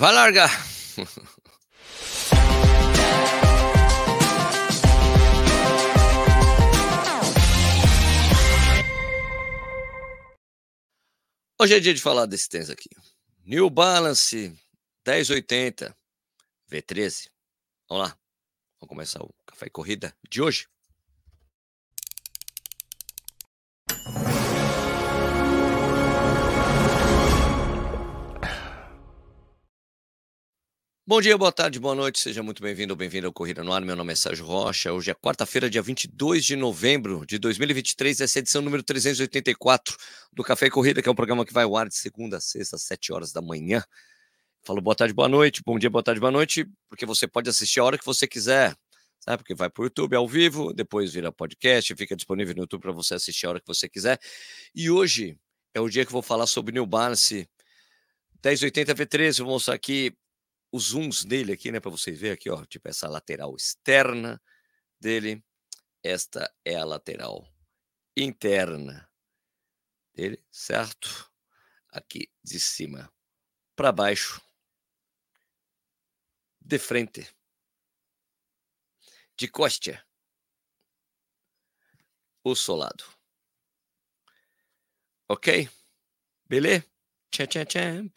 Vai largar. Hoje é dia de falar desse tênis aqui. New Balance 1080 V13. Vamos lá. Vamos começar o café e corrida de hoje. Bom dia, boa tarde, boa noite, seja muito bem-vindo ou bem-vindo ao Corrida no Ar. Meu nome é Sérgio Rocha. Hoje é quarta-feira, dia 22 de novembro de 2023, essa é a edição número 384 do Café e Corrida, que é um programa que vai ao ar de segunda a sexta, às 7 horas da manhã. Falo boa tarde, boa noite, bom dia, boa tarde, boa noite, porque você pode assistir a hora que você quiser, sabe? Porque vai para o YouTube ao vivo, depois vira podcast, fica disponível no YouTube para você assistir a hora que você quiser. E hoje é o dia que eu vou falar sobre New Balance 1080 V13. Vou mostrar aqui os zooms dele aqui, né, para vocês verem aqui, ó, tipo essa lateral externa dele. Esta é a lateral interna dele, certo? Aqui de cima para baixo, de frente, de costa, o solado. Ok? Beleza? Tchau, tchau, tchau.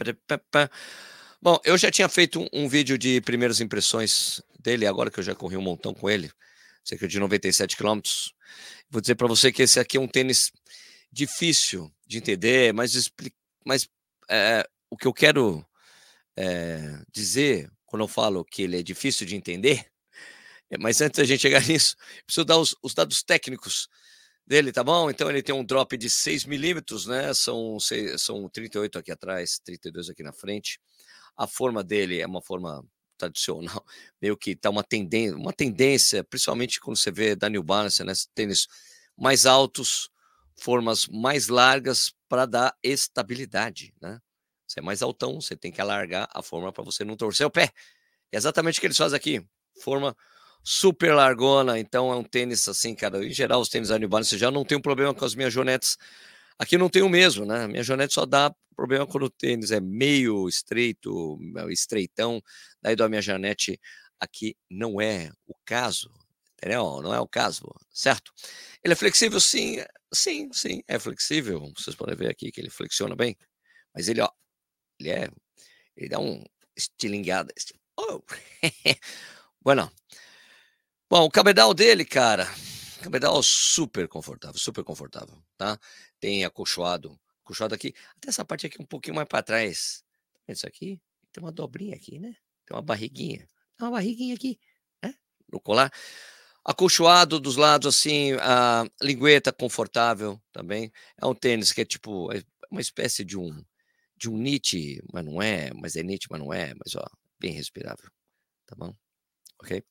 Bom, eu já tinha feito um, um, vídeo de primeiras impressões dele, agora que eu já corri um montão com ele, cerca de 97 quilômetros. Vou dizer para você que esse aqui é um tênis difícil de entender, mas, mas é, o que eu quero é, dizer quando eu falo que ele é difícil de entender, é, mas antes da gente chegar nisso, preciso dar os, os dados técnicos dele, tá bom? Então ele tem um drop de 6 milímetros, né? São, são 38 aqui atrás, 32 aqui na frente. A forma dele é uma forma tradicional, meio que tá uma tendência, uma tendência, principalmente quando você vê da New Balance, né, tênis mais altos, formas mais largas para dar estabilidade, né? Você é mais altão, você tem que alargar a forma para você não torcer o pé. É exatamente o que eles fazem aqui. Forma super largona, então é um tênis assim, cara. Em geral, os tênis da New Balance já não tem um problema com as minhas jonetes. Aqui não tem o mesmo, né? Minha jonete só dá problema quando o tênis é meio estreito, estreitão, daí da minha janete aqui não é o caso, entendeu? Não é o caso, certo? Ele é flexível, sim, sim, sim, é flexível. Vocês podem ver aqui que ele flexiona bem, mas ele, ó, ele é, ele dá um estilingado. Oh. bueno. Bom, o cabedal dele, cara, cabedal super confortável, super confortável, tá? Tem acolchoado Puxado aqui. Até essa parte aqui um pouquinho mais para trás. Tá isso aqui tem uma dobrinha aqui, né? Tem uma barriguinha. Tem uma barriguinha aqui, né? No colar. Acolchoado dos lados, assim, a lingueta confortável também. É um tênis que é tipo é uma espécie de um de um knit, mas não é, mas é knit, mas não é, mas ó, bem respirável. Tá bom? Ok?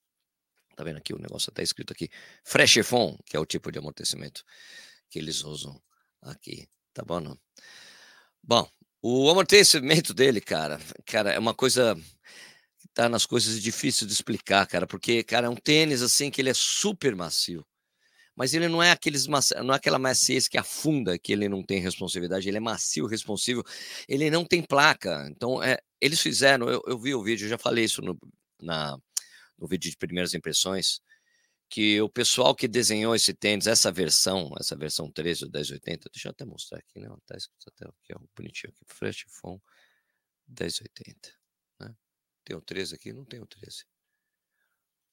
Tá vendo aqui o negócio até escrito aqui. Fresh Chiffon, que é o tipo de amortecimento que eles usam aqui. Tá bom, não? Bom, o amortecimento dele, cara, cara, é uma coisa que tá nas coisas difíceis de explicar, cara, porque, cara, é um tênis assim que ele é super macio. Mas ele não é aqueles não é aquela maciez que afunda, que ele não tem responsividade, ele é macio, responsivo, ele não tem placa. Então, é, eles fizeram, eu, eu vi o vídeo, já falei isso no, na, no vídeo de primeiras impressões, que o pessoal que desenhou esse tênis, essa versão, essa versão 13 do 1080, deixa eu até mostrar aqui, né? Tá escrito até aqui, ó, bonitinho aqui, Flash Phone 1080, né? Tem o 13 aqui? Não tem o 13.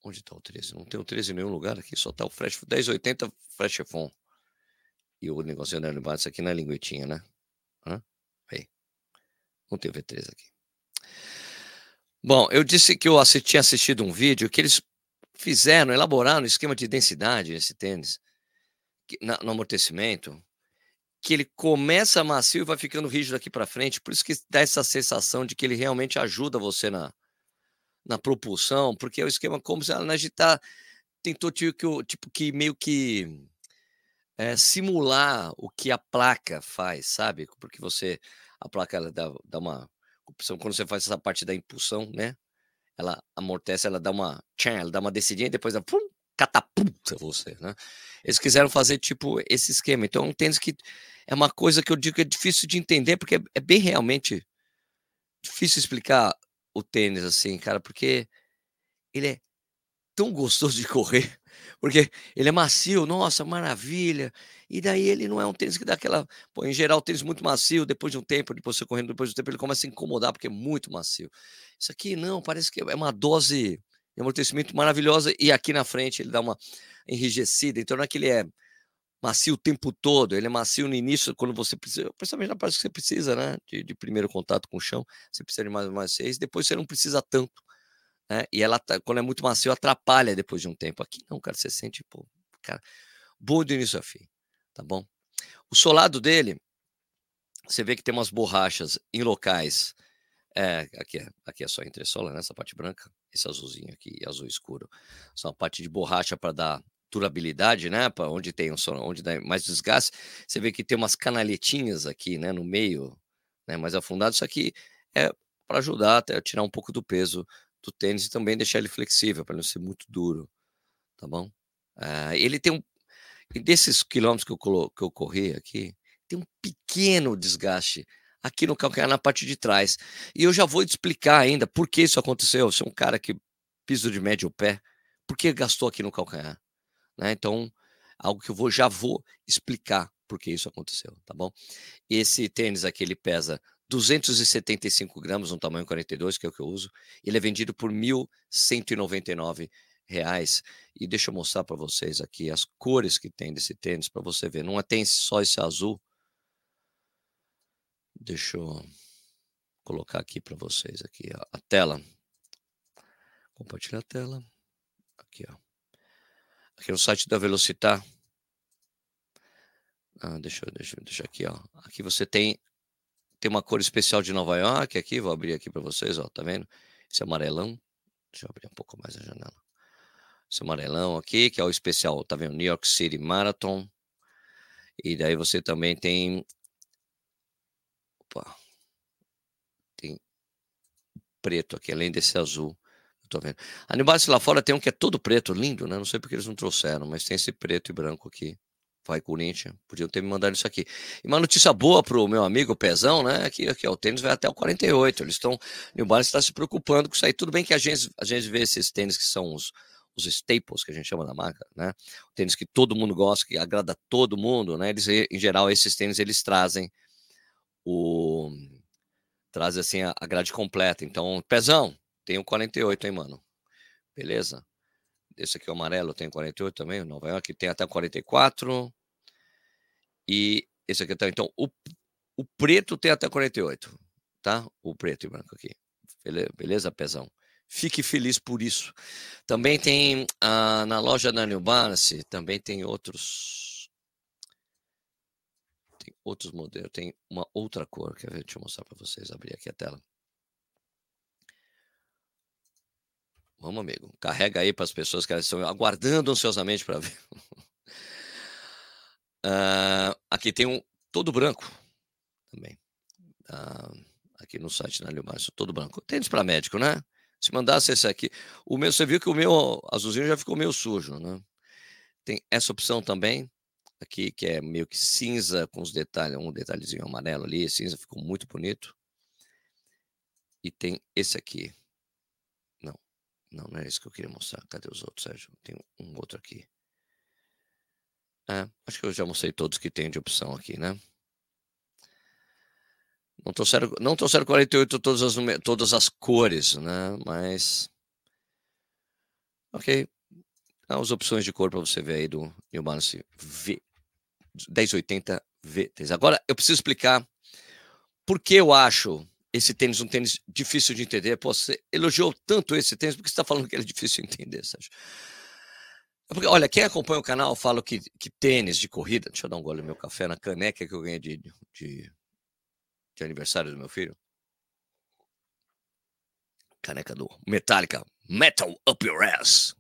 Onde está o 13? Não tem o 13 em nenhum lugar aqui, só está o Flash 1080 Flash Phone. E o negócio da Univates aqui na linguetinha, né? Hã? Aí. Não tem o V13 aqui. Bom, eu disse que eu tinha assistido um vídeo que eles fizeram, elaboraram um esquema de densidade nesse tênis, no amortecimento, que ele começa macio e vai ficando rígido aqui para frente, por isso que dá essa sensação de que ele realmente ajuda você na, na propulsão, porque é o esquema como se a agitar tentou tipo, tipo que meio que é, simular o que a placa faz, sabe? Porque você a placa ela dá, dá uma quando você faz essa parte da impulsão, né? Ela amortece, ela dá uma, tchan, ela dá uma descidinha e depois ela pum, catapulta você, né? Eles quiseram fazer tipo esse esquema. Então, um tênis que é uma coisa que eu digo que é difícil de entender, porque é, é bem realmente difícil explicar o tênis, assim, cara, porque ele é tão gostoso de correr, porque ele é macio, nossa, maravilha. E daí ele não é um tênis que dá aquela. Pô, em geral, tênis muito macio, depois de um tempo, depois você correndo, depois de um tempo, ele começa a incomodar porque é muito macio. Isso aqui não, parece que é uma dose de amortecimento maravilhosa, e aqui na frente ele dá uma enrijecida, então não é que ele é macio o tempo todo, ele é macio no início, quando você precisa, principalmente na parte que você precisa, né, de, de primeiro contato com o chão, você precisa de mais mais seis, depois você não precisa tanto, né, e ela, tá, quando é muito macio, atrapalha depois de um tempo. Aqui não, cara, você sente, pô, cara, bom do início a fim, tá bom? O solado dele, você vê que tem umas borrachas em locais, é, aqui é, aqui é só entressola, né, essa parte branca, esse azulzinho aqui, azul escuro, são a parte de borracha para dar durabilidade, né? Para onde tem um onde dá mais desgaste, você vê que tem umas canaletinhas aqui, né? No meio, né? Mais afundado. Isso aqui é para ajudar até tirar um pouco do peso do tênis e também deixar ele flexível para não ser muito duro, tá bom? Uh, ele tem um desses quilômetros que eu, colo, que eu corri aqui, tem um pequeno desgaste aqui no calcanhar na parte de trás. E eu já vou te explicar ainda por que isso aconteceu. Você é um cara que piso de médio pé, por que gastou aqui no calcanhar? Né? Então, algo que eu vou, já vou explicar por que isso aconteceu, tá bom? Esse tênis aqui, ele pesa 275 gramas, no tamanho 42, que é o que eu uso. Ele é vendido por 1.199 reais. E deixa eu mostrar para vocês aqui as cores que tem desse tênis, para você ver. Não tem só esse azul. Deixa eu colocar aqui para vocês aqui ó, a tela. Compartilhar a tela. Aqui, ó aqui no site da Velocitar. Ah, deixa eu deixa, deixa aqui, ó. Aqui você tem tem uma cor especial de Nova York aqui, vou abrir aqui para vocês, ó, tá vendo? Esse amarelão. Deixa eu abrir um pouco mais a janela. Esse amarelão aqui, que é o especial, tá vendo? New York City Marathon. E daí você também tem Opa. Tem preto aqui, além desse azul tô vendo. A New Balance lá fora tem um que é todo preto, lindo, né? Não sei porque eles não trouxeram, mas tem esse preto e branco aqui. Vai Corinthians, podiam ter me mandado isso aqui. E uma notícia boa pro meu amigo Pezão, né? Que aqui, ó, o tênis vai até o 48. Eles estão. New Balance está se preocupando com isso aí. Tudo bem que a gente, a gente vê esses tênis que são os, os staples que a gente chama da marca, né? O tênis que todo mundo gosta, que agrada todo mundo, né? Eles, em geral, esses tênis eles trazem o trazem assim a, a grade completa. Então, Pezão, tenho 48, hein, mano? Beleza? Esse aqui é o amarelo, tem 48 também. Nova York tem até 44. E esse aqui tá. Então, o, o preto tem até 48, tá? O preto e branco aqui. Beleza, beleza pezão? Fique feliz por isso. Também tem ah, na loja da New Balance, também tem outros. Tem outros modelos. Tem uma outra cor. Quer ver? Deixa eu mostrar para vocês. Abrir aqui a tela. Vamos, amigo. Carrega aí para as pessoas que estão aguardando ansiosamente para ver. uh, aqui tem um todo branco também. Uh, aqui no site da Leomar, todo branco. Tênis para médico, né? Se mandasse esse aqui. O meu, você viu que o meu azulzinho já ficou meio sujo, né? Tem essa opção também, aqui, que é meio que cinza com os detalhes, um detalhezinho amarelo ali, cinza, ficou muito bonito. E tem esse aqui, não, não é isso que eu queria mostrar. Cadê os outros, Sérgio? Tem um outro aqui. É, acho que eu já mostrei todos que tem de opção aqui, né? Não trouxeram, não trouxeram 48 todas as, todas as cores, né? Mas. Ok. As opções de cor para você ver aí do New Balance V 1080 V3. Agora eu preciso explicar por que eu acho esse tênis um tênis difícil de entender. Pô, você elogiou tanto esse tênis, porque você está falando que ele é difícil de entender, Sérgio? É porque, olha, quem acompanha o canal fala que, que tênis de corrida. Deixa eu dar um gole no meu café na caneca que eu ganhei de, de, de aniversário do meu filho. Caneca do Metallica. Metal Up Your Ass.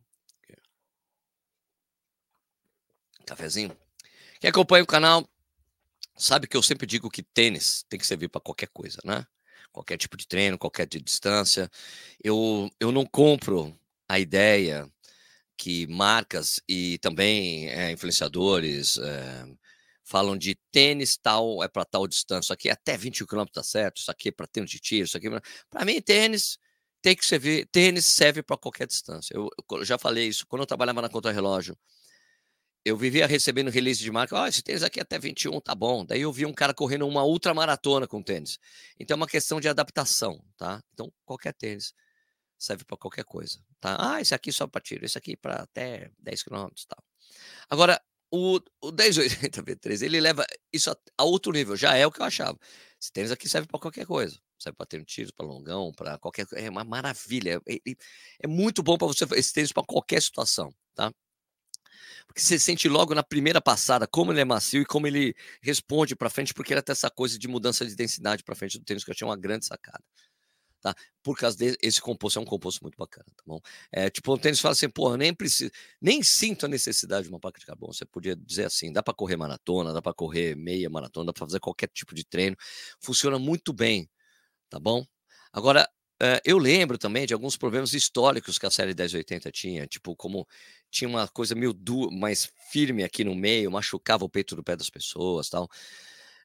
Cafezinho. Quem acompanha o canal sabe que eu sempre digo que tênis tem que servir para qualquer coisa, né? Qualquer tipo de treino, qualquer de distância. Eu, eu não compro a ideia que marcas e também é, influenciadores é, falam de tênis tal é para tal distância, aqui é até 20 km tá certo, isso aqui é para tênis de tiro, isso aqui para mim tênis tem que servir. Tênis serve para qualquer distância. Eu, eu, já falei isso. Quando eu trabalhava na contra-relógio, eu vivia recebendo release de marca. Ó, oh, esse tênis aqui é até 21, tá bom. Daí eu vi um cara correndo uma ultramaratona com tênis. Então é uma questão de adaptação, tá? Então qualquer tênis serve para qualquer coisa, tá? Ah, esse aqui só para tiro, esse aqui para até 10 km e tal. Agora, o, o 1080 V3, ele leva isso a, a, outro nível, já é o que eu achava. Esse tênis aqui serve para qualquer coisa. Serve para ter um tiro, para longão, para qualquer. É uma maravilha. É, é muito bom para você esse tênis para qualquer situação, tá? Porque você sente logo na primeira passada como ele é macio e como ele responde para frente, porque ele tem essa coisa de mudança de densidade para frente do tênis, que eu achei uma grande sacada tá? Por causa desse composto, é um composto muito bacana, tá bom? É, tipo, o tênis fala assim, porra, nem preciso, nem sinto a necessidade de uma placa de carbono. Você podia dizer assim, dá para correr maratona, dá para correr meia maratona, dá para fazer qualquer tipo de treino, funciona muito bem, tá bom? Agora, eu lembro também de alguns problemas históricos que a série 1080 tinha, tipo, como tinha uma coisa meio du mais firme aqui no meio, machucava o peito do pé das pessoas tal.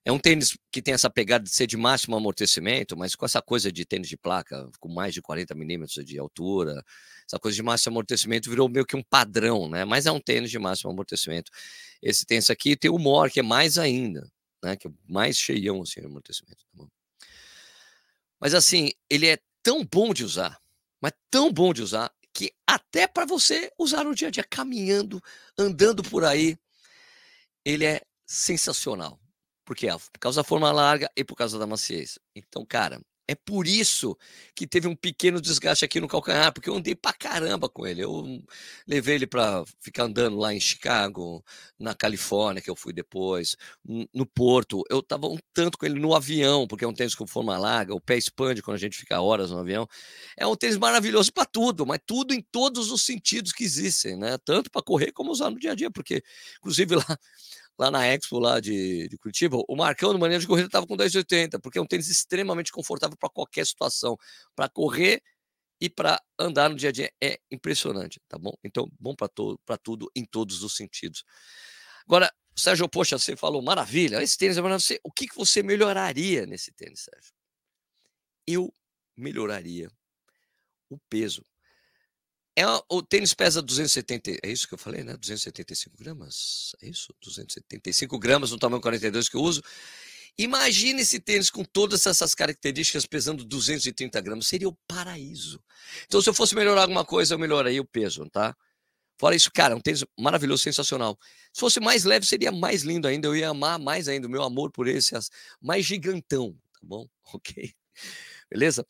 É um tênis que tem essa pegada de ser de máximo amortecimento, mas com essa coisa de tênis de placa, com mais de 40 milímetros de altura, essa coisa de máximo amortecimento virou meio que um padrão, né? Mas é um tênis de máximo amortecimento. Esse tênis aqui tem o More, que é mais ainda, né? Que é mais cheião, assim, de amortecimento. Tá mas assim, ele é tão bom de usar, mas tão bom de usar, que até para você usar no dia a dia, caminhando, andando por aí, ele é sensacional. Por quê? Por causa da forma larga e por causa da maciez. Então, cara, é por isso que teve um pequeno desgaste aqui no calcanhar, porque eu andei pra caramba com ele. Eu levei ele para ficar andando lá em Chicago, na Califórnia, que eu fui depois, no Porto. Eu tava um tanto com ele no avião, porque é um tênis com forma larga, o pé expande quando a gente fica horas no avião. É um tênis maravilhoso para tudo, mas tudo em todos os sentidos que existem, né? Tanto para correr como usar no dia a dia, porque, inclusive, lá lá na Expo lá de, de Curitiba, o Marcão no maneira de corrida estava com 10,80, porque é um tênis extremamente confortável para qualquer situação, para correr e para andar no dia a dia é impressionante, tá bom? Então, bom para tudo em todos os sentidos. Agora, Sérgio, poxa, você falou maravilha, esse tênis é maravilhoso. O que, que você melhoraria nesse tênis, Sérgio? Eu melhoraria o peso. É, o tênis pesa 270, é isso que eu falei, né? 275 gramas? É isso? 275 gramas no tamanho 42 que eu uso. Imagine esse tênis com todas essas características pesando 230 gramas. Seria o paraíso. Então, se eu fosse melhorar alguma coisa, eu melhoraria o peso, tá? Fora isso, cara, é um tênis maravilhoso, sensacional. Se fosse mais leve, seria mais lindo ainda. Eu ia amar mais ainda o meu amor por esse, mais gigantão, tá bom? Ok? Beleza?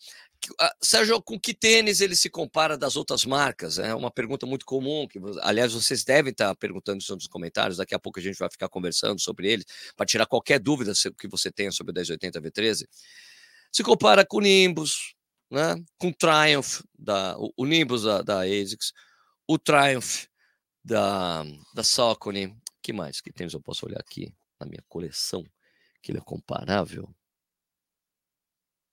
Ah, Sérgio, com que tênis ele se compara das outras marcas? É uma pergunta muito comum, que aliás vocês devem estar perguntando isso nos comentários, daqui a pouco a gente vai ficar conversando sobre ele, para tirar qualquer dúvida que você tenha sobre o 1080 V13. Se compara com o Nimbus, né? com o Triumph, da, o, Nimbus da, da ASICS, o Triumph da, da Saucony, que mais? Que tênis eu posso olhar aqui na minha coleção, que ele é comparável?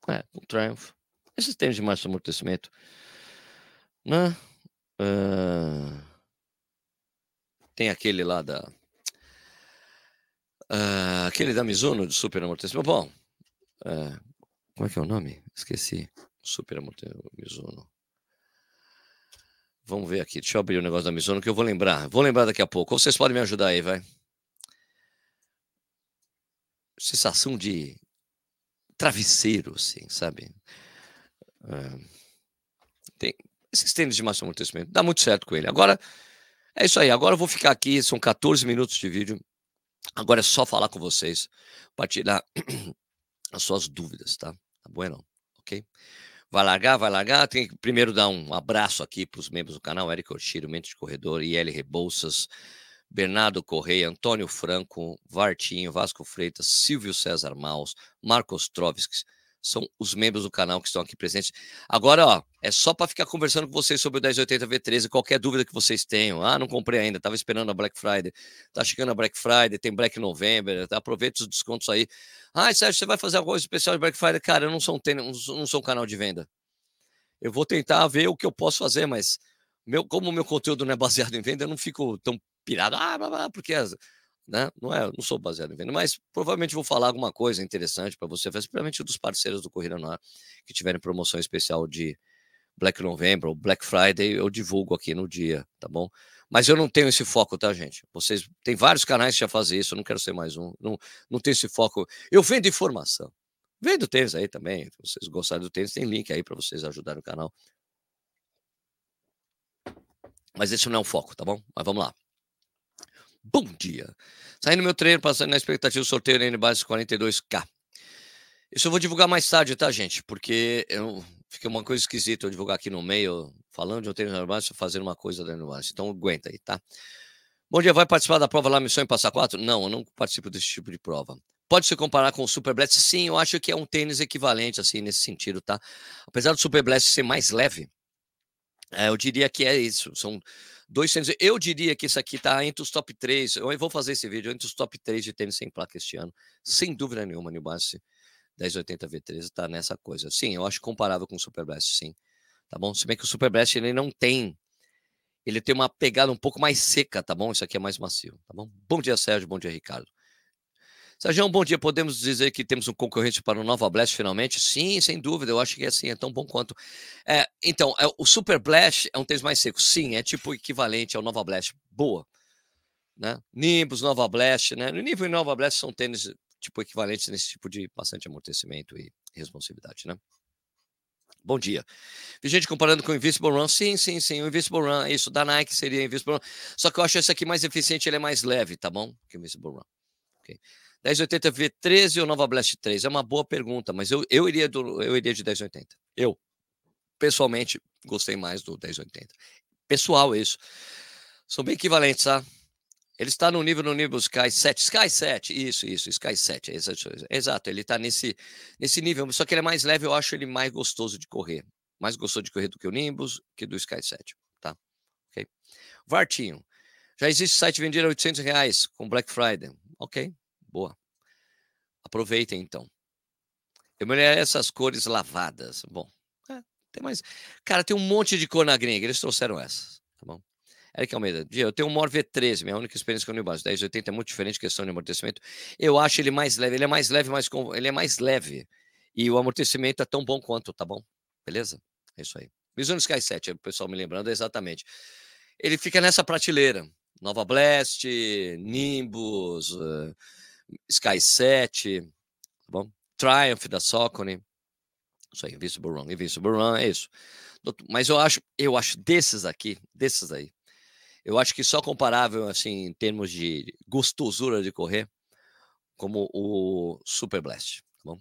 É, o Triumph esses tênis de máximo amortecimento, né? Uh, tem aquele lá da. Uh, aquele da Mizuno de super amortecimento. Bom, uh, como é que é o nome? Esqueci. Super amortecimento Mizuno. Vamos ver aqui. Deixa eu abrir o negócio da Mizuno que eu vou lembrar. Vou lembrar daqui a pouco. Ou vocês podem me ajudar aí, vai. Sensação de travesseiro, assim, sabe? É, tem esses tênis de máximo amortecimento. Dá muito certo com ele. Agora, é isso aí. Agora eu vou ficar aqui. São 14 minutos de vídeo. Agora é só falar com vocês para tirar as suas dúvidas, tá? Tá bueno? Ok? Vai largar, vai largar. Tem que primeiro dar um abraço aqui para os membros do canal: Eric Ortiro, Mente de Corredor, IL Rebouças, Bernardo Correia, Antônio Franco, Vartinho, Vasco Freitas, Silvio César Maus, Marcos Troviskis são os membros do canal que estão aqui presentes. Agora, ó, é só para ficar conversando com vocês sobre o 1080 V13, qualquer dúvida que vocês tenham. Ah, não comprei ainda, estava esperando a Black Friday. Tá chegando a Black Friday, tem Black November, tá? aproveita os descontos aí. Ah, Sérgio, você vai fazer alguma coisa especial de Black Friday? Cara, eu não sou um, não sou um canal de venda. Eu vou tentar ver o que eu posso fazer, mas meu, como o meu conteúdo não é baseado em venda, eu não fico tão pirado. Ah, blá, blá, porque né? Não é, não sou baseado em venda, mas provavelmente vou falar alguma coisa interessante para você, principalmente dos parceiros do Corrida no Ar que tiverem promoção especial de Black November ou Black Friday, eu divulgo aqui no dia, tá bom? Mas eu não tenho esse foco, tá, gente? Vocês tem vários canais que já fazem isso, eu não quero ser mais um. Não, não tenho esse foco. Eu vendo informação. Vendo tênis aí também. Se vocês gostarem do tênis, tem link aí para vocês ajudarem o canal. Mas esse não é o foco, tá bom? Mas vamos lá. Bom dia. Saindo meu treino, passando na expectativa do sorteio da N-Base 42K. Isso eu vou divulgar mais tarde, tá, gente? Porque eu, fica uma coisa esquisita eu divulgar aqui no meio, falando de um treino normal, fazendo uma coisa da N-Base. Então aguenta aí, tá? Bom dia, vai participar da prova lá, Missão em Passar 4? Não, eu não participo desse tipo de prova. Pode se comparar com o Super Blast? Sim, eu acho que é um tênis equivalente, assim, nesse sentido, tá? Apesar do Super Blast ser mais leve, é, eu diria que é isso. São dois tênis. Eu diria que isso aqui tá entre os top 3. Eu vou fazer esse vídeo entre os top 3 de tênis sem placa este ano. Sem dúvida nenhuma, New Balance 1080 V13 tá nessa coisa. Sim, eu acho comparável com o Super Blast, sim. Tá bom? Se bem que o Super Blast ele não tem. Ele tem uma pegada um pouco mais seca, tá bom? Isso aqui é mais macio, tá bom? Bom dia, Sérgio. Bom dia, Ricardo. Sérgio, bom dia. Podemos dizer que temos um concorrente para o Nova Blast finalmente? Sim, sem dúvida. Eu acho que é assim, é tão bom quanto. É, então, é, o Super Blast é um tênis mais seco. Sim, é tipo equivalente ao Nova Blast. Boa. Né? Nimbus, Nova Blast, né? No nível Nova Blast são tênis tipo equivalentes nesse tipo de bastante amortecimento e responsividade, né? Bom dia. Vi gente comparando com o Invisible Run. Sim, sim, sim. O Invisible Run, isso da Nike seria Invisible Run. Só que eu acho esse aqui mais eficiente, ele é mais leve, tá bom? Que o Invisible Run. Okay. 1080 V13 ou Nova Blast 3? É uma boa pergunta, mas eu, eu, iria, do, eu iria de 1080. Eu, pessoalmente, gostei mais do 1080. Pessoal, isso. São bem equivalentes, tá? Ele está no nível no nível Sky 7. Sky 7, isso, isso, Sky 7. Exato, ele está nesse, nesse nível, só que ele é mais leve, eu acho ele mais gostoso de correr. Mais gostoso de correr do que o Nimbus, que do Sky 7, tá? Ok. Vartinho. Já existe site vendido a 800 reais com Black Friday. Ok, Boa. Aproveitem então. Eu melhorei essas cores lavadas. Bom, é, tem mais. Cara, tem um monte de cor na gringa. Eles trouxeram essas, tá bom? Eric Almeida, eu tenho um Mor V13, minha única experiência com o New Balance 1080 é muito diferente questão de amortecimento. Eu acho ele mais leve, ele é mais leve, mas ele é mais leve. E o amortecimento é tão bom quanto, tá bom? Beleza? É isso aí. Mizuno Sky 7, o pessoal me lembrando exatamente. Ele fica nessa prateleira. Nova Blast, Nimbus, uh, Sky 7, tá bom? Triumph da Socony. Isso aí, Invincible Run. Invincible Run é isso. Mas eu acho, eu acho desses aqui, desses aí, eu acho que só comparável, assim, em termos de gostosura de correr, como o Super Blast. Tá bom?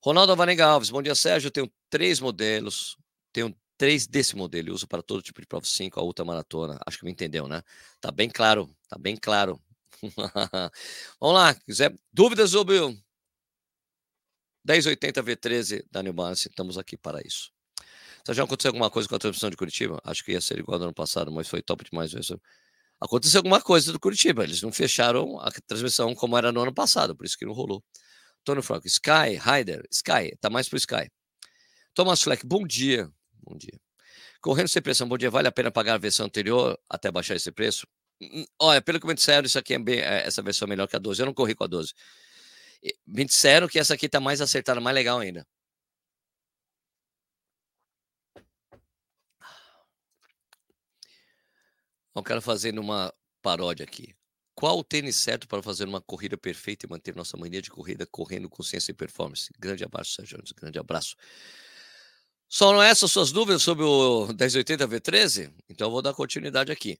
Ronaldo Vanega Alves, bom dia, Sérgio. Eu tenho três modelos, tenho três desse modelo, uso para todo tipo de prova 5, a ultra maratona. Acho que me entendeu, né? Tá bem claro, tá bem claro. Vamos lá, quiser dúvidas sobre o 1080 V13 da New Balance, estamos aqui para isso. Já aconteceu alguma coisa com a transmissão de Curitiba? Acho que ia ser igual no ano passado, mas foi top demais isso. Aconteceu alguma coisa do Curitiba, eles não fecharam a transmissão como era no ano passado, por isso que não rolou. Tony Franco, Sky, Ryder, Sky, tá mais pro Sky. Thomas Fleck, bom dia. Bom dia. Correndo sem pressão, bom dia. Vale a pena pagar a versão anterior até baixar esse preço? Hum, olha, pelo que me disseram, isso aqui é bem, é, essa versão é melhor que a 12. Eu não corri com a 12. Me disseram que essa aqui tá mais acertada, mais legal ainda. Eu quero fazer uma paródia aqui. Qual o tênis certo para fazer uma corrida perfeita e manter nossa mania de corrida correndo com ciência e performance? Grande abraço, Sérgio Jones. Grande abraço. Só não essas suas dúvidas sobre o 1080 V13? Então eu vou dar continuidade aqui.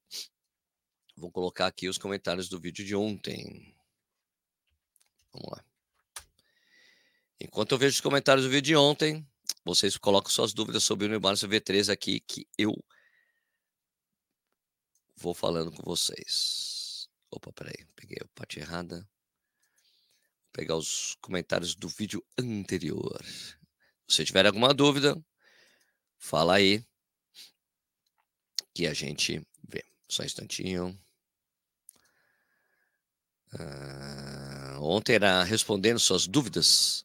Vou colocar aqui os comentários do vídeo de ontem. Vamos lá. Enquanto eu vejo os comentários do vídeo de ontem, vocês colocam suas dúvidas sobre o Balance V3 aqui, que eu vou falando com vocês. Opa, peraí, peguei a parte errada. Vou pegar os comentários do vídeo anterior. Se tiver alguma dúvida, fala aí que a gente vê. Só um instantinho. Uh, ontem era respondendo suas dúvidas.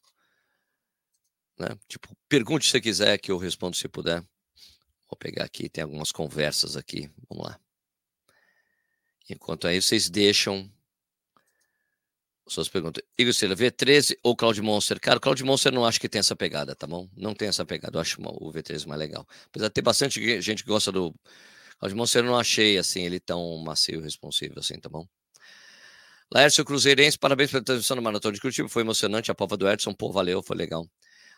Né? Tipo, pergunte se quiser que eu respondo se puder. Vou pegar aqui, tem algumas conversas aqui. Vamos lá. Enquanto aí vocês deixam suas perguntas. Igor Silva, V13 ou Cloud Monster? Cara, o Cloud Monster não acho que tem essa pegada, tá bom? Não tem essa pegada. Eu acho o V13 mais legal. Apesar de ter bastante gente que gosta do Cloud Monster, eu não achei assim ele tão macio e responsivo assim, tá bom? Laércio Cruzeirense, parabéns pela transmissão do Maratona de Curitiba. Foi emocionante a prova do Edson. Pô, valeu, foi legal.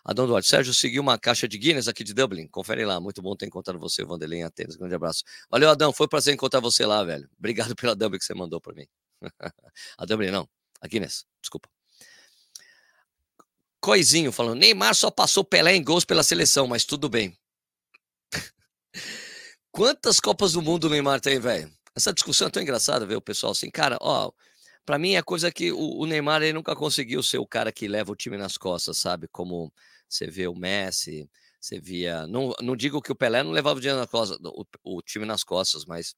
Adão Duarte, Sérgio seguiu uma caixa de Guinness aqui de Dublin. Confere lá, muito bom ter encontrado você, Vanderlei, em Atenas. Grande abraço. Valeu, Adão, foi um prazer encontrar você lá, velho. Obrigado pela Dublin que você mandou para mim. a Dublin não, a Guinness, desculpa. Coisinho falando, Neymar só passou Pelé em gols pela seleção, mas tudo bem. Quantas Copas do Mundo o Neymar tem, velho? Essa discussão é tão engraçada, ver o pessoal assim, cara, ó, para mim é coisa que o, o, Neymar ele nunca conseguiu ser o cara que leva o time nas costas, sabe? Como você vê o Messi, você via, não, não digo que o Pelé não levava o, nas costas, o, o time nas costas, mas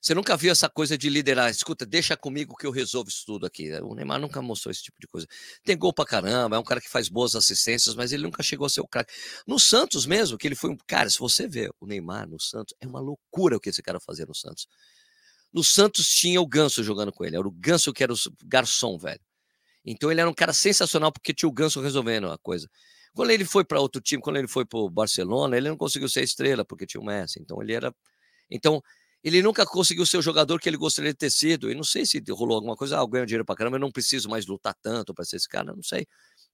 você nunca viu essa coisa de liderar? Escuta, deixa comigo que eu resolvo isso tudo aqui. O Neymar nunca mostrou esse tipo de coisa. Tem gol pra caramba, é um cara que faz boas assistências, mas ele nunca chegou a ser o craque. No Santos mesmo, que ele foi um. Cara, se você vê o Neymar no Santos, é uma loucura o que esse cara fazia no Santos. No Santos tinha o Ganso jogando com ele. Era o Ganso que era o garçom, velho. Então ele era um cara sensacional porque tinha o Ganso resolvendo a coisa. Quando ele foi para outro time, quando ele foi para o Barcelona, ele não conseguiu ser estrela porque tinha o Messi. Então ele era. Então ele nunca conseguiu ser o jogador que ele gostaria de ter sido. E não sei se rolou alguma coisa, ah, eu ganho dinheiro pra caramba, eu não preciso mais lutar tanto para ser esse cara, não sei,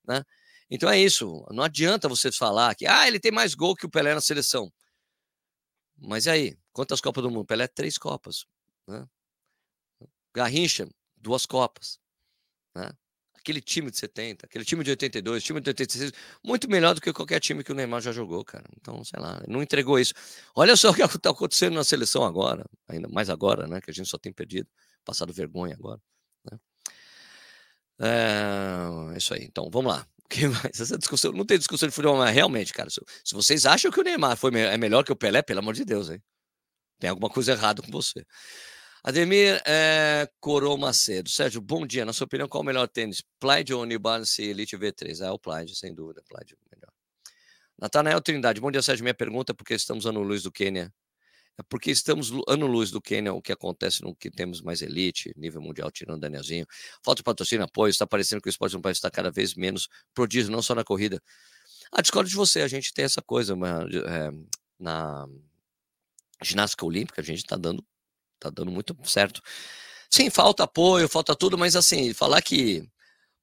né? Então é isso, não adianta você falar que, ah, ele tem mais gol que o Pelé na seleção. Mas e aí, quantas Copas do Mundo? Pelé, três Copas, né? Garrincha, duas Copas, né? aquele time de 70, aquele time de 82, time de 86, muito melhor do que qualquer time que o Neymar já jogou, cara. Então, sei lá, não entregou isso. Olha só o que está acontecendo na seleção agora, ainda mais agora, né? Que a gente só tem perdido, passado vergonha agora. Né? É, isso aí. Então, vamos lá. que mais? Essa discussão, não tem discussão de futebol, mas realmente, cara, se, se vocês acham que o Neymar foi, é melhor que o Pelé, pelo amor de Deus, hein? Tem alguma coisa errada com você. Ademir é, Macedo. Sérgio, bom dia. Na sua opinião, qual o melhor tênis? Plaid ou New Balance Elite V3? Ah, o Plaid, sem dúvida. Plaid é melhor. Natanael Trindade. Bom dia, Sérgio. Minha pergunta é porque estamos ano luz do Quênia. É porque estamos ano luz do Quênia, o que acontece no que temos mais elite, nível mundial, tirando Danielzinho. Falta patrocínio, apoio. Está parecendo que o esporte no país está cada vez menos prodígio, não só na corrida. Ah, discordo de você. A gente tem essa coisa mas, é, na ginástica olímpica, a gente está dando tá dando muito certo. Sim, falta apoio, falta tudo, mas assim, falar que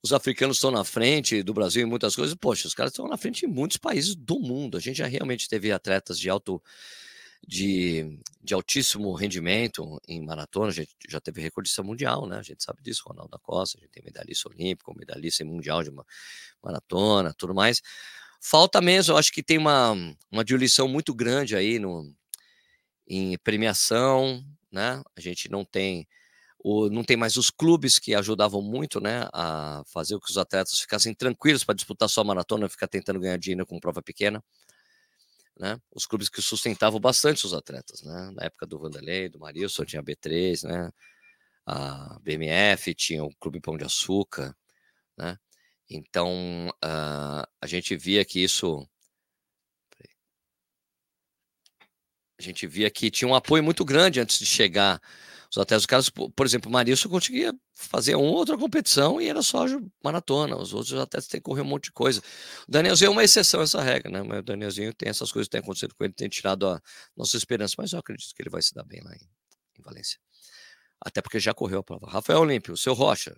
os africanos estão na frente do Brasil em muitas coisas, poxa, os caras estão na frente em muitos países do mundo. A gente já realmente teve atletas de alto de, de altíssimo rendimento em maratona, a gente já teve recordista mundial, né? A gente sabe disso, Ronaldo da Costa, a gente tem medalhista olímpico, medalhista mundial de maratona, tudo mais. Falta mesmo, eu acho que tem uma, uma diluição muito grande aí no, em premiação, né? A gente não tem o, não tem mais os clubes que ajudavam muito, né, a fazer com que os atletas ficassem tranquilos para disputar só maratona, ficar tentando ganhar dinheiro com prova pequena, né? Os clubes que sustentavam bastante os atletas, né? Na época do Vanderlei, do Marilson, tinha a B3, né? A BMF tinha o Clube Pão de Açúcar, né? Então, uh, a gente via que isso a gente via que tinha um apoio muito grande antes de chegar os atletas. Os caras, por exemplo, o Marilson conseguia fazer uma outra competição e era só maratona. Os outros atletas têm que correr um monte de coisa. O Danielzinho é uma exceção a essa regra, né? Mas o Danielzinho tem essas coisas que têm acontecido com ele, tem tirado a nossa esperança, mas eu acredito que ele vai se dar bem lá em, em Valência. Até porque já correu a prova. Rafael Olímpio, seu Rocha,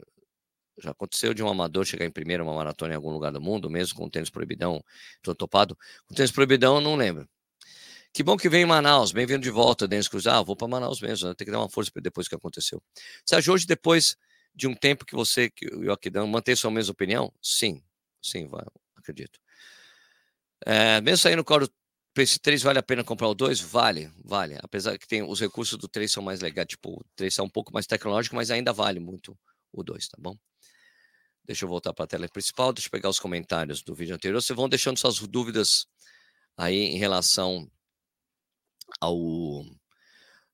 já aconteceu de um amador chegar em primeiro uma maratona em algum lugar do mundo, mesmo com tênis proibidão, todo topado? Com tênis proibidão, não lembro. Que bom que vem em Manaus. Bem-vindo de volta, Denis Cruz. Ah, vou para Manaus mesmo. Né? Tem que dar uma força depois que aconteceu. Sérgio, hoje, depois de um tempo que você, que o Aquidão, mantém sua mesma opinião? Sim, sim, acredito. É, mesmo saindo no coro esse 3 vale a pena comprar o 2? Vale, vale. Apesar que tem os recursos do 3 são mais legais, tipo, o 3 é um pouco mais tecnológico, mas ainda vale muito o 2, tá bom? Deixa eu voltar para a tela principal, deixa eu pegar os comentários do vídeo anterior. Vocês vão deixando suas dúvidas aí em relação ao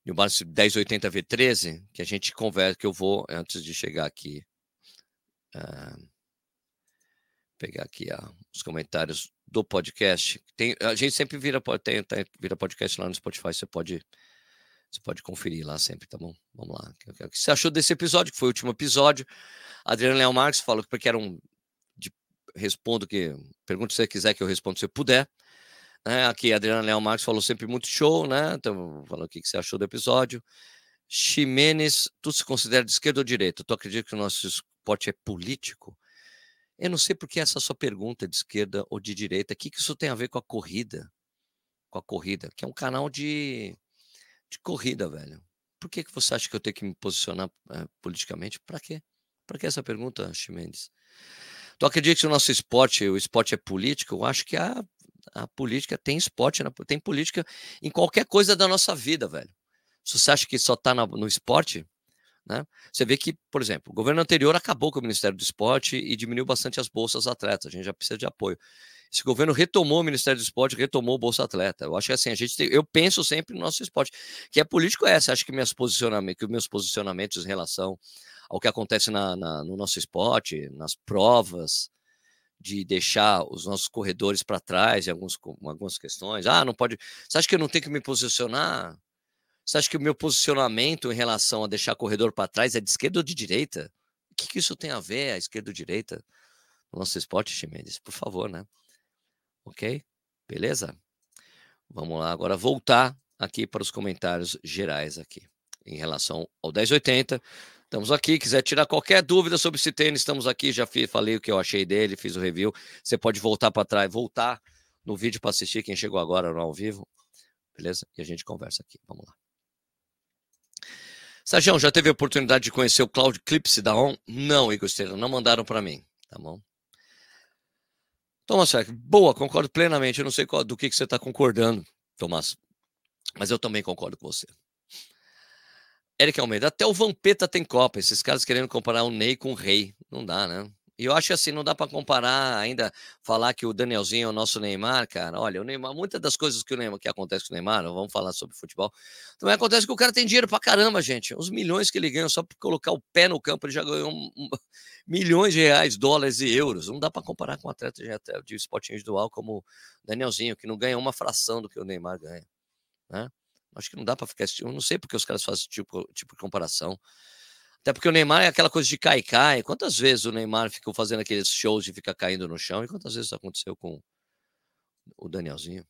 New Balance 1080 V13, que a gente conversa, que eu vou, antes de chegar aqui, uh, pegar aqui uh, os comentários do podcast. Tem, a gente sempre vira, tem, tem, vira podcast lá no Spotify, você pode Você pode conferir lá sempre, tá bom? Vamos lá. O que você achou desse episódio, que foi o último episódio? Adriano Leão Marques falou que era um. De, respondo que. Pergunta se você quiser que eu responda se eu puder. Né? Aqui, Adriana Leão Marques falou sempre muito show, né? Então, falou o que você achou do episódio. Ximenes, tu se considera de esquerda ou direita? Tu acredita que o nosso esporte é político? Eu não sei por que essa sua pergunta de esquerda ou de direita. O que, que isso tem a ver com a corrida? Com a corrida, que é um canal de de corrida, velho. Por que, que você acha que eu tenho que me posicionar é, politicamente? Para quê? Para que essa pergunta, Chimendes? Tu acredita que o nosso esporte, o esporte é político? Eu acho que a, a política tem esporte, tem política em qualquer coisa da nossa vida, velho. Se você acha que só está no esporte, né? Você vê que, por exemplo, o governo anterior acabou com o Ministério do Esporte e diminuiu bastante as bolsas atletas. A gente já precisa de apoio. Esse governo retomou o Ministério do Esporte, retomou o Bolsa Atleta. Eu acho que assim, a gente tem, eu penso sempre no nosso esporte, que é político é essa. Acho que, meus posicionamentos, que os meus posicionamentos em relação ao que acontece na, na, no nosso esporte, nas provas, de deixar os nossos corredores para trás em alguns, algumas questões. Ah, não pode. Você acha que eu não tenho que me posicionar? Você acha que o meu posicionamento em relação a deixar corredor para trás é de esquerda ou de direita? O que, que isso tem a ver, a esquerda ou direita, no nosso esporte, Chimenez? Por favor, né? Ok? Beleza? Vamos lá agora voltar aqui para os comentários gerais aqui em relação ao 1080. Estamos aqui, quiser tirar qualquer dúvida sobre esse tênis, estamos aqui, já fiz, falei o que eu achei dele, fiz o review. Você pode voltar para trás, voltar no vídeo para assistir quem chegou agora no ao vivo. Beleza? E a gente conversa aqui. Vamos lá. Sérgio, já teve a oportunidade de conhecer o Cloud Clips da ON? Não, Igor Estrela, não mandaram para mim, tá bom? Thomas boa, concordo plenamente. Eu não sei do que, que você está concordando, Tomás, mas eu também concordo com você. Eric Almeida, até o Vampeta tem Copa. Esses caras querendo comparar o Ney com o Rei. Não dá, né? E eu acho assim, não dá para comparar ainda, falar que o Danielzinho é o nosso Neymar, cara. Olha, o Neymar, muitas das coisas que o Neymar que acontece com o Neymar, vamos falar sobre futebol, também acontece que o cara tem dinheiro pra caramba, gente. Os milhões que ele ganha só por colocar o pé no campo, ele já ganhou um, um, milhões de reais, dólares e euros. Não dá para comparar com um atleta de, de esporte individual como o Danielzinho, que não ganha uma fração do que o Neymar ganha, né? Acho que não dá para ficar. Eu não sei porque os caras fazem tipo, tipo de comparação. Até porque o Neymar é aquela coisa de cai cai. Quantas vezes o Neymar ficou fazendo aqueles shows de ficar caindo no chão e quantas vezes isso aconteceu com o Danielzinho?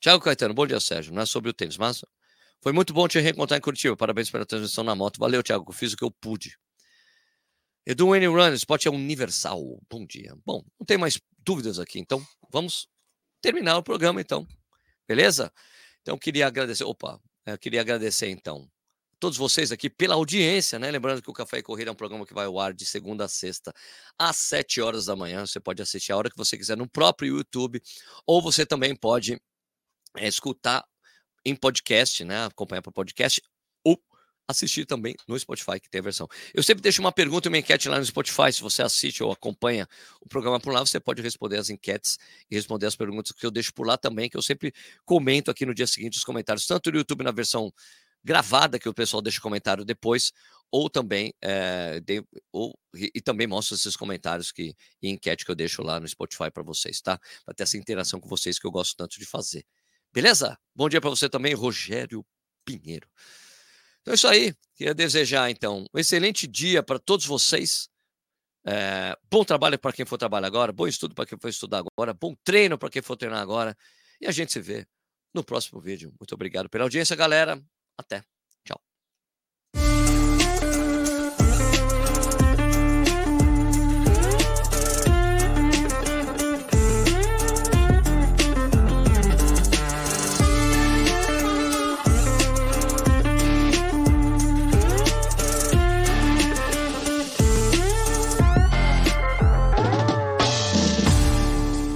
Tiago Caetano, bom dia, Sérgio. Não é sobre o tênis, mas foi muito bom te reencontrar em Curitiba. Parabéns pela transmissão na moto. Valeu, Tiago. Fiz o que eu pude. Edu Wayne Run, esporte é universal. Bom dia. Bom, não tem mais dúvidas aqui, então vamos terminar o programa, então. Beleza? Então, queria agradecer. Opa, queria agradecer, então, todos vocês aqui pela audiência, né? Lembrando que o Café e Corrida é um programa que vai ao ar de segunda a sexta, às sete horas da manhã. Você pode assistir a hora que você quiser no próprio YouTube, ou você também pode é, escutar em podcast, né? Acompanhar para podcast, assistir também no Spotify, que tem a versão. Eu sempre deixo uma pergunta e uma enquete lá no Spotify. Se você assiste ou acompanha o programa por lá, você pode responder as enquetes e responder as perguntas que eu deixo por lá também, que eu sempre comento aqui no dia seguinte os comentários, tanto no YouTube na versão gravada que o pessoal deixa comentário depois, ou também é, de, ou, e, também mostra esses comentários que e enquete que eu deixo lá no Spotify para vocês, tá? Para ter essa interação com vocês que eu gosto tanto de fazer. Beleza? Bom dia para você também, Rogério Pinheiro. Então é isso aí. Queria desejar então um excelente dia para todos vocês. É, bom trabalho para quem for trabalhar agora, bom estudo para quem for estudar agora, bom treino para quem for treinar agora. E a gente se vê no próximo vídeo. Muito obrigado pela audiência, galera. Até.